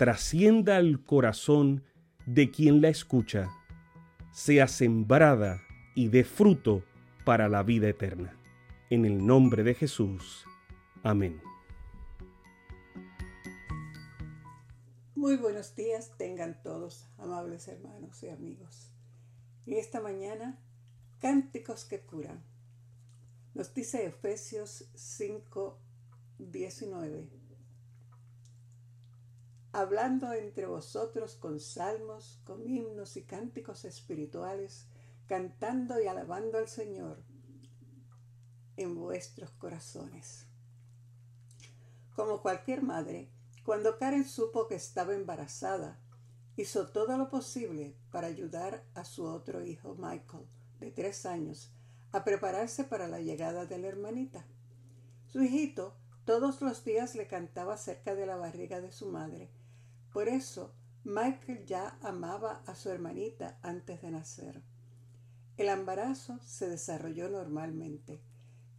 trascienda al corazón de quien la escucha, sea sembrada y dé fruto para la vida eterna. En el nombre de Jesús. Amén. Muy buenos días tengan todos, amables hermanos y amigos. En esta mañana, cánticos que curan. Nos dice Efesios 5, 19 hablando entre vosotros con salmos, con himnos y cánticos espirituales, cantando y alabando al Señor en vuestros corazones. Como cualquier madre, cuando Karen supo que estaba embarazada, hizo todo lo posible para ayudar a su otro hijo, Michael, de tres años, a prepararse para la llegada de la hermanita. Su hijito todos los días le cantaba cerca de la barriga de su madre por eso, Michael ya amaba a su hermanita antes de nacer. El embarazo se desarrolló normalmente.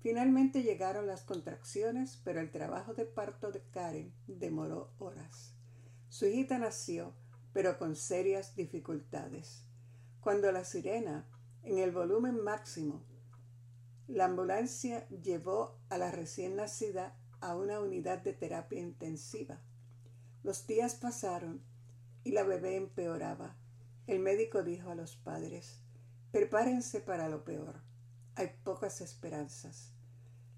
Finalmente llegaron las contracciones, pero el trabajo de parto de Karen demoró horas. Su hijita nació, pero con serias dificultades. Cuando la sirena, en el volumen máximo, la ambulancia llevó a la recién nacida a una unidad de terapia intensiva. Los días pasaron y la bebé empeoraba. El médico dijo a los padres, prepárense para lo peor. Hay pocas esperanzas.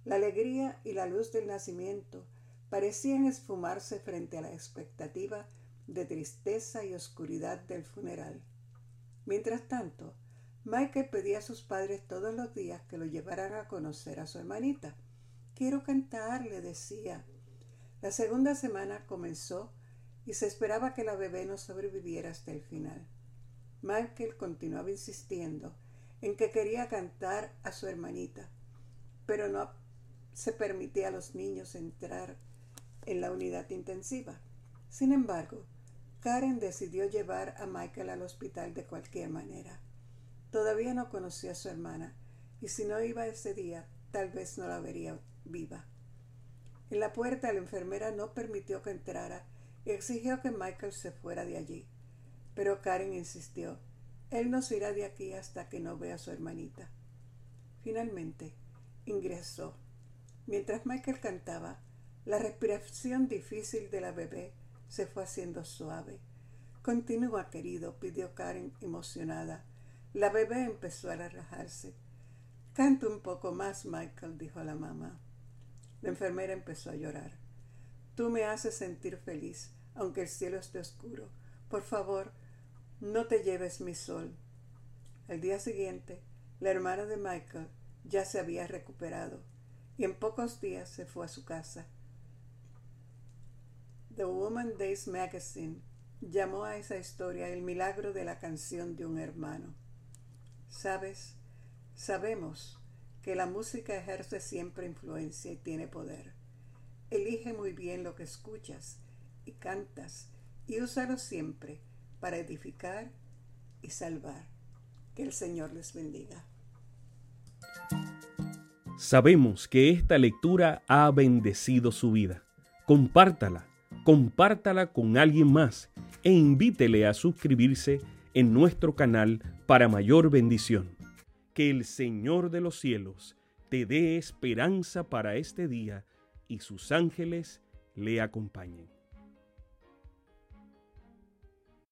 La alegría y la luz del nacimiento parecían esfumarse frente a la expectativa de tristeza y oscuridad del funeral. Mientras tanto, Michael pedía a sus padres todos los días que lo llevaran a conocer a su hermanita. Quiero cantar, le decía. La segunda semana comenzó y se esperaba que la bebé no sobreviviera hasta el final. Michael continuaba insistiendo en que quería cantar a su hermanita, pero no se permitía a los niños entrar en la unidad intensiva. Sin embargo, Karen decidió llevar a Michael al hospital de cualquier manera. Todavía no conocía a su hermana y si no iba ese día, tal vez no la vería viva. En la puerta la enfermera no permitió que entrara y exigió que Michael se fuera de allí. Pero Karen insistió, él no se irá de aquí hasta que no vea a su hermanita. Finalmente, ingresó. Mientras Michael cantaba, la respiración difícil de la bebé se fue haciendo suave. Continúa, querido, pidió Karen emocionada. La bebé empezó a relajarse. Canta un poco más, Michael, dijo la mamá. La enfermera empezó a llorar. Tú me haces sentir feliz, aunque el cielo esté oscuro. Por favor, no te lleves mi sol. Al día siguiente, la hermana de Michael ya se había recuperado y en pocos días se fue a su casa. The Woman Days Magazine llamó a esa historia el milagro de la canción de un hermano. Sabes, sabemos que la música ejerce siempre influencia y tiene poder. Elige muy bien lo que escuchas y cantas y úsalo siempre para edificar y salvar. Que el Señor les bendiga. Sabemos que esta lectura ha bendecido su vida. Compártala, compártala con alguien más e invítele a suscribirse en nuestro canal para mayor bendición que el Señor de los cielos te dé esperanza para este día y sus ángeles le acompañen.